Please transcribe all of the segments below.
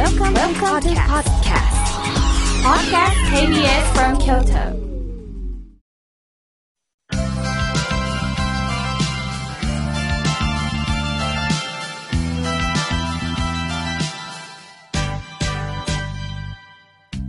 Welcome, Welcome to podcast. Podcast KBS from Kyoto.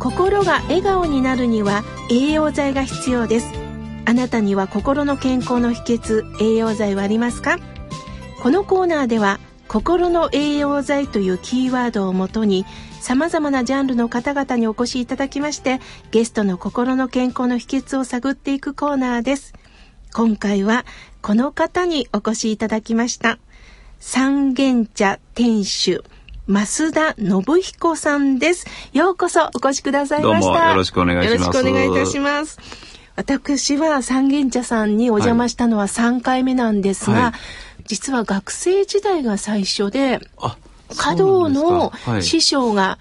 心が笑顔になるには栄養剤が必要ですあなたには心の健康の秘訣栄養剤はありますか？このコーナーでは心の栄養剤というキーワードをもとに様々なジャンルの方々にお越しいただきましてゲストの心の健康の秘訣を探っていくコーナーです今回はこの方にお越しいただきました三軒茶店主増田信彦さんです。ようこそお越しくださいました。よろしくお願いします。よろしくお願いいたします。私は三軒茶さんにお邪魔したのは3回目なんですが、はい、実は学生時代が最初で、華道の師匠が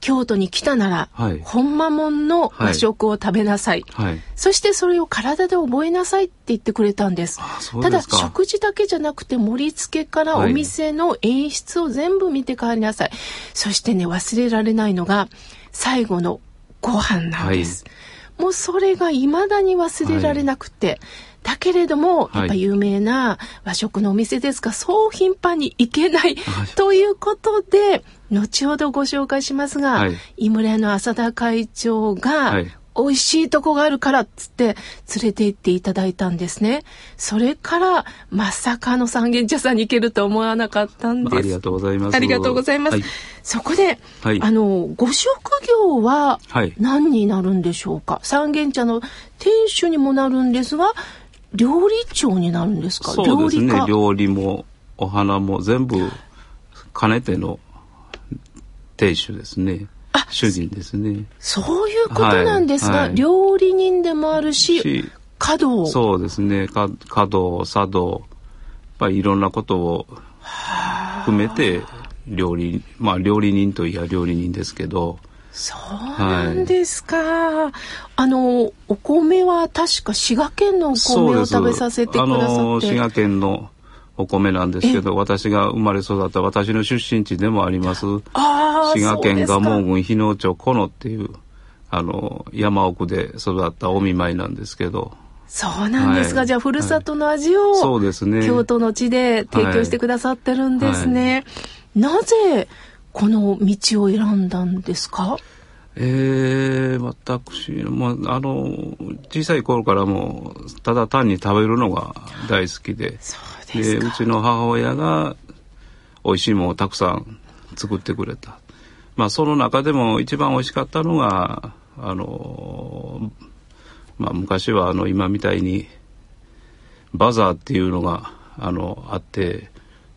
京都に来たなら、はい、本間もんの和食を食べなさい、はい、そしてそれを体で覚えなさいって言ってくれたんです。ただ食事だけじゃなくて盛り付けからお店の演出を全部見て帰りなさい、はい、そしてね忘れられないのが最後のご飯なんです、もうそれが未だに忘れられなくて、だけれども、やっぱ有名な和食のお店ですが、そう頻繁に行けないということで、後ほどご紹介しますが、はい、井村屋の浅田会長が、美味しいとこがあるからっつって連れて行っていただいたんですね。それからまさかの三軒茶さんに行けると思わなかったんです。ありがとうございます。ありがとうございます。はい、そこで、はい、あのご職業は何になるんでしょうか？三軒茶の店主にもなるんですが、料理長になるんですか？そうですね。料理もお花も全部兼ねての亭主ですね。主人ですね。そういうことなんですが、はいはい、料理人でもあるし、華道。そうですね。華道、茶道、やっいろんなことを含めて、料理、まあ料理人といや料理人ですけど、そうなんですか、はい、あのお米は確か滋賀県のお米を食べさせてくださって。あの滋賀県のお米なんですけど私が生まれ育った私の出身地でもあります。滋賀県蒲生郡日野町古野っていうあの山奥で育ったお見舞いなんですけど。そうなんですが、はい、じゃあふるさとの味を、そうですね。京都の地で提供してくださってるんですね、はい、なぜこの道を選んだんですか？えー、私、まあ、あの、小さい頃からもただ単に食べるのが大好きで、でうちの母親が美味しいものをたくさん作ってくれた。まあ、その中でも一番美味しかったのが、あの、まあ、昔はあの、今みたいに、バザーっていうのが、あの、あって、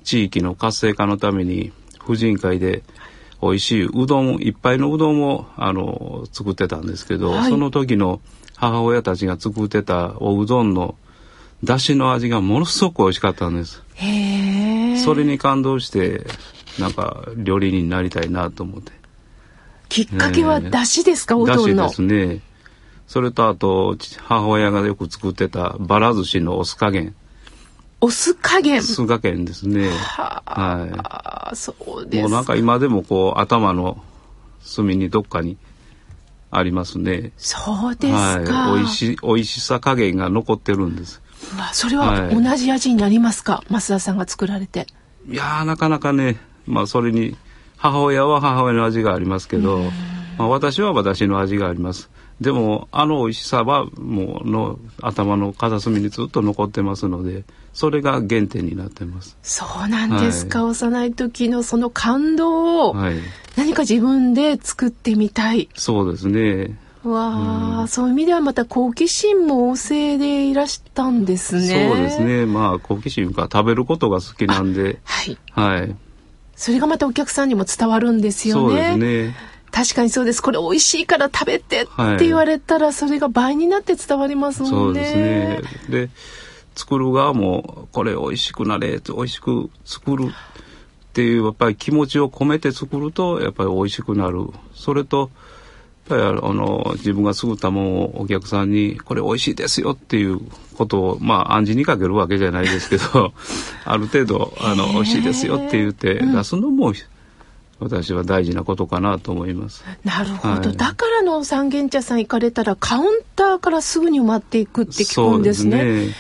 地域の活性化のために、婦人会で美味しいうどんいっぱいのうどんをあの作ってたんですけど、はい、その時の母親たちが作ってたおうどんのだしの味がものすごく美味しかったんです。それに感動してなんか料理人になりたいなと思って。きっかけはだしですか、おうどんの。ですね。それとあと母親がよく作ってたばら寿司のお酢加減。お酢加減。酢加減ですね。ははい。そうです。もうなんか今でもこう頭の隅にどっかにありますね。そうですか。はい。美味しい、美味しさ加減が残ってるんです。まあ、それは同じ味になりますか、はい、増田さんが作られて。いやなかなかね、まあそれに、母親は母親の味がありますけど、まあ私は私の味があります。でもあの美味しさはもうの頭の片隅にずっと残ってますのでそれが原点になってます。そうなんですか、はい、幼い時のその感動を何か自分で作ってみたい、そうですね。わあ、うん、そういう意味ではまた好奇心も旺盛でいらしたんですね。そうですね。まあ好奇心が食べることが好きなんで。はい、はい、それがまたお客さんにも伝わるんですよね。そうですね確かにそうです。これ美味しいから食べてって言われたら、それが倍になって伝わりますもんね。そうですね。で、作る側も、これ美味しくなれ、美味しく作るっていう、やっぱり気持ちを込めて作ると、やっぱり美味しくなる。それと、やっぱりあの、自分が作ったものをお客さんに、これ美味しいですよっていうことを、まあ暗示にかけるわけじゃないですけど、ある程度、あの、美味しいですよって言って出すのも、私は大事なことかなと思います。なるほど。はい、だからの三軒茶さん行かれたらカウンターからすぐに埋まっていくって聞くんですね。すね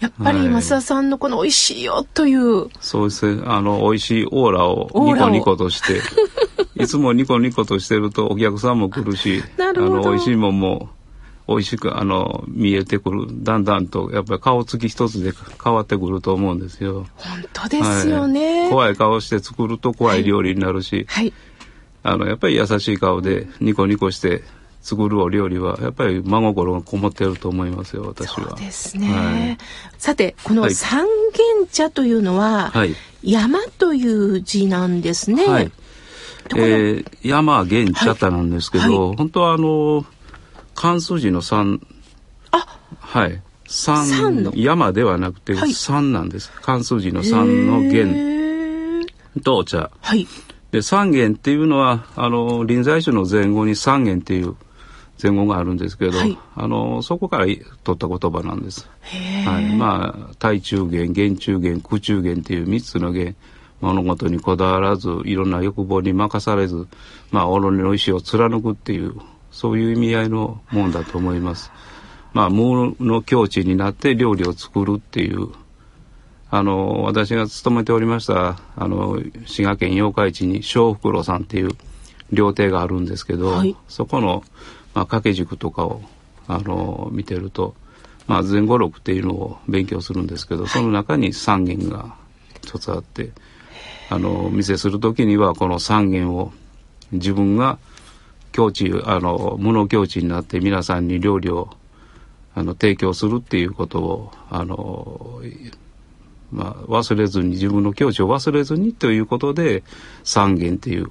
やっぱり増田さんのこの美味しいよという。そうですね。あの、美味しいオーラをニコニコとして、いつもニコニコとしてるとお客さんも来るし、あの、美味しいもんも美味しく、あの、見えてくる。だんだんと、やっぱり顔つき一つで変わってくると思うんですよ。本当ですよね。はい、怖い顔して作ると怖い料理になるし、はい、あの、やっぱり優しい顔でニコニコして作るお料理はやっぱり真心がこもってると思いますよ私は。そうですね。はい、さてこの三軒茶というのは、はい、山という字なんですね。はい、えー、山源茶太なんですけど、はい、本当はあの漢数字の三。あ。はい。三山ではなくて三なんです。漢数字の三の源と茶。はい。で三元っていうのはあの臨済宗の前後に三元っていう前後があるんですけど、はい、あのそこから取った言葉なんです。はい、まあ大中元元中元空中元っていう3つの元物事にこだわらずいろんな欲望に任されずまあ己の意思を貫くっていうそういう意味合いのもんだと思います。まあ無の境地になって料理を作るっていう。あの私が勤めておりましたあの滋賀県八日市に小袋さんっていう料亭があるんですけど、はい、そこのまあ、掛け軸とかを、あの見てると、まあ、前後録っていうのを勉強するんですけど、その中に三元が一つあって、あの、店する時にはこの三元を自分が境地、あの、無の境地になって皆さんに料理をあの提供するっていうことを、あの、まあ、忘れずに、自分の境地を忘れずにということで、三元っていう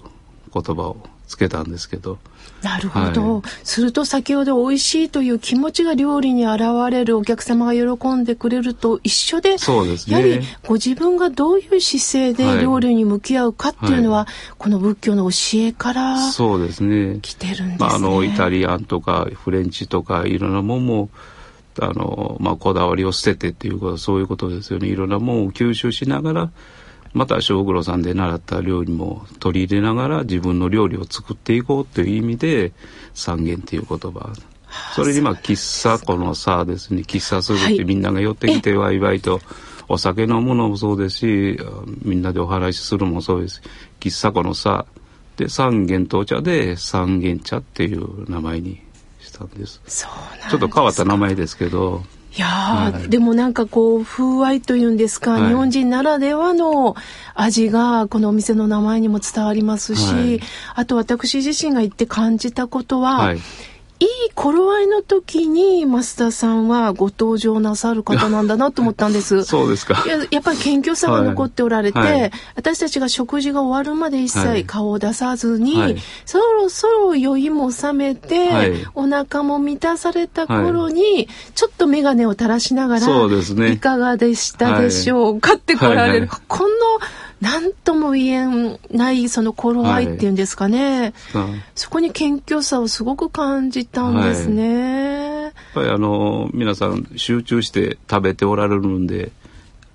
言葉をつけたんですけど。なるほど、はい、すると先ほど美味しいという気持ちが料理に現れるお客様が喜んでくれると一緒でそうです、ね、やはりご自分がどういう姿勢で料理に向き合うかっていうのは、はい、この仏教の教えからそうですね。来てるんですね。まあ、あのイタリアンとかフレンチとかいろんなもんもあの、まあ、こだわりを捨ててっていうことはそういうことですよね。いろんなもんを吸収しながらまた小黒さんで習った料理も取り入れながら自分の料理を作っていこうという意味で三元っていう言葉。それにまあ喫茶このさですね。喫茶するってみんなが寄ってきてワイワイとお酒飲むのもそうですしみんなでお話しするもそうです。喫茶このさで三元とお茶で三元茶っていう名前にしたんです。ちょっと変わった名前ですけどいや、はい、でもなんかこう風合いというんですか、はい、日本人ならではの味がこのお店の名前にも伝わりますし、はい、あと私自身が行って感じたことは、いい頃合いの時に増田さんはご登場なさる方なんだなと思ったんです。そうですか。ややっぱり謙虚さが残っておられて、はい。はい、私たちが食事が終わるまで一切顔を出さずに、はい、そろそろ酔いも覚めて、お腹も満たされた頃に、ちょっと眼鏡を垂らしながら、そうですね、いかがでしたでしょうかって来られる。この何とも言えないその頃合いっていうんですかね、はい、そこに謙虚さをすごく感じたんですね、はい、やっぱりあの皆さん集中して食べておられるんでやっ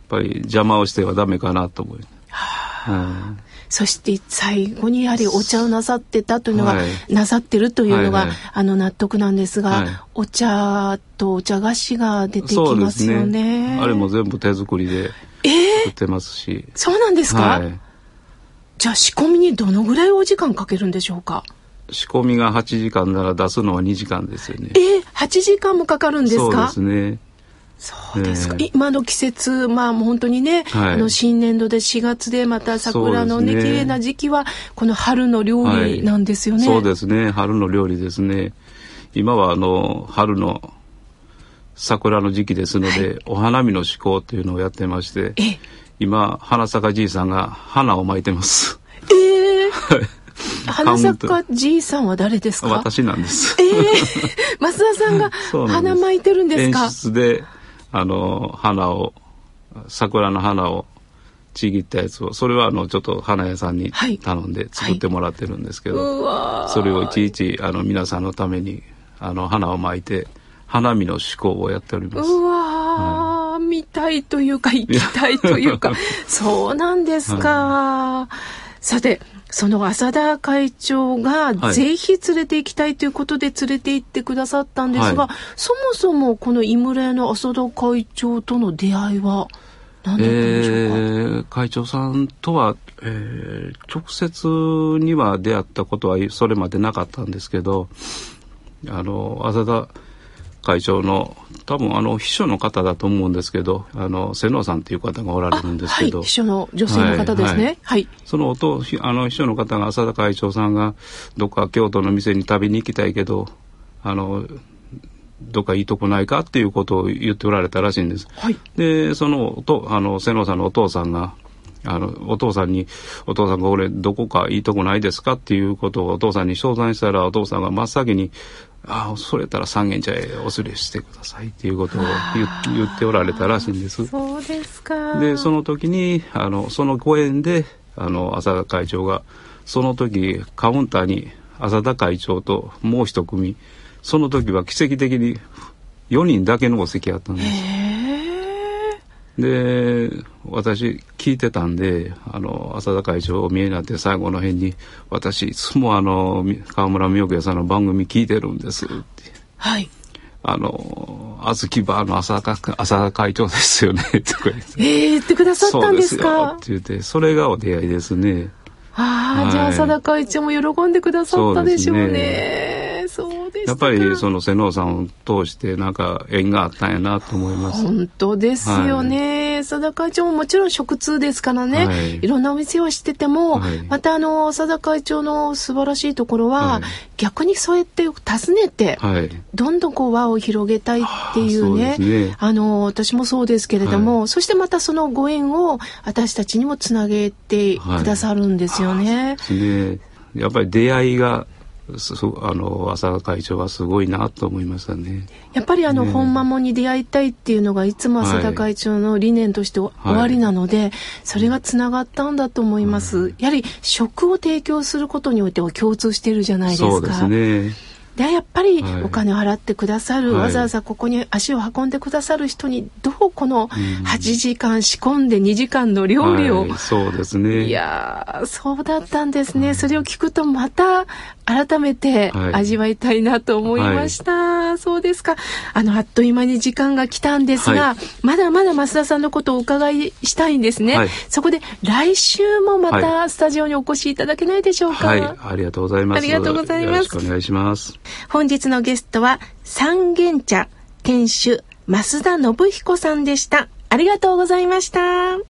ぱり邪魔をしてはダメかなと思います、はあ、そして最後にやはりお茶をなさってたというのが、はい、なさってるというのが、はいはい、あの納得なんですが、はい、お茶とお茶菓子が出てきますよね。ね。あれも全部手作りで作ってますし、えー、そうなんですか、はい、じゃあ仕込みにどのぐらいお時間かけるんでしょうか？仕込みが8時間なら出すのは2時間ですよね。えー、8時間もかかるんですか？そうですねそうですか、えー、今の季節まあもう本当にね、はい、あの新年度で4月でまた桜のねね。綺麗な時期はこの春の料理なんですよね、はい、そうですね。春の料理ですね。今はあの春の桜の時期ですので、はい、お花見の思考というのをやってまして今花坂じいさんが花を巻いてます。ええ。ー花坂じいさんは誰ですか？私なんです。ええ。ー、増田さんが 花巻いてるんですか？演出であの花を桜の花をちぎったやつをそれはあのちょっと花屋さんに頼んで作ってもらってるんですけど、はいはい、それをいちいちあの皆さんのためにあの花を巻いて花見の思考をやっております。うわ、はい、見たいというか行きたいというか。そうなんですか。はい、さてその浅田会長がぜひ連れて行きたいということで連れて行ってくださったんですが、はい、そもそもこの井村屋の浅田会長との出会いは何だったんでしょうか、えー、会長さんとは、えー、直接には出会ったことはそれまでなかったんですけどあの浅田会長の多分あの秘書の方だと思うんですけどあの瀬能さんっていう方がおられるんですけど、はい、秘書の女性の方ですね、はい、はい、その音あの秘書の方が浅田会長さんがどっか京都の店に旅に行きたいけどあのどっかいいとこないかっていうことを言っておられたらしいんです。はい、でそのとあの瀬能さんのお父さんがあのお父さんに「お父さんが俺どこかいいとこないですか?」っていうことをお父さんに相談したらお父さんが真っ先にああ、それたら三軒茶へお連れしてくださいっていうことを言っておられたらしいんです。そうですか。で、その時に、あの、そのご縁で、あの、浅田会長が、その時、カウンターに浅田会長ともう一組、その時は奇跡的に4人だけのお席あったんです。で私聞いてたんであの浅田会長お見えになって最後の辺に「私いつもあの川村美代子さんの番組聞いてるんです」って。はいあの、あずきバーの浅田浅田会長ですよね、とか言って。えー、言ってくださったんですか？って言って、それがお出会いですね。ああ、はい、じゃあ浅田会長も喜んでくださったでしょうね。やっぱりその瀬能さんを通してなんか縁があったんやなと思います。本当ですよね。はい、佐田会長ももちろん食通ですからね、はい、いろんなお店を知ってても、はい、またあの佐田会長の素晴らしいところは、はい、逆にそうやって訪ねて、どんどんこう輪を広げたいっていうね、ね、あの私もそうですけれども、そしてまたそのご縁を私たちにもつなげてくださるんですよね。ね。やっぱり出会いがあの浅田会長はすごいなと思いましたね。やっぱりあの、ね、本間もに出会いたいっていうのがいつも浅田会長の理念として終わりなので、はい、それがつながったんだと思います。やはり食を提供することにおいては共通しているじゃないですか。そうですね。でやっぱりお金を払ってくださる、はい、わざわざここに足を運んでくださる人にどうこの8時間仕込んで2時間の料理を、はい、そうですね。いやそうだったんですね、それを聞くとまた改めて味わいたいなと思いました、はい、そうですか。あのあっという間に時間が来たんですが、まだまだ増田さんのことをお伺いしたいんですね、そこで来週もまたスタジオにお越しいただけないでしょうか？はい、ありがとうございます。ありがとうございます。お願いします。本日のゲストは三軒茶店主増田信彦さんでした。ありがとうございました。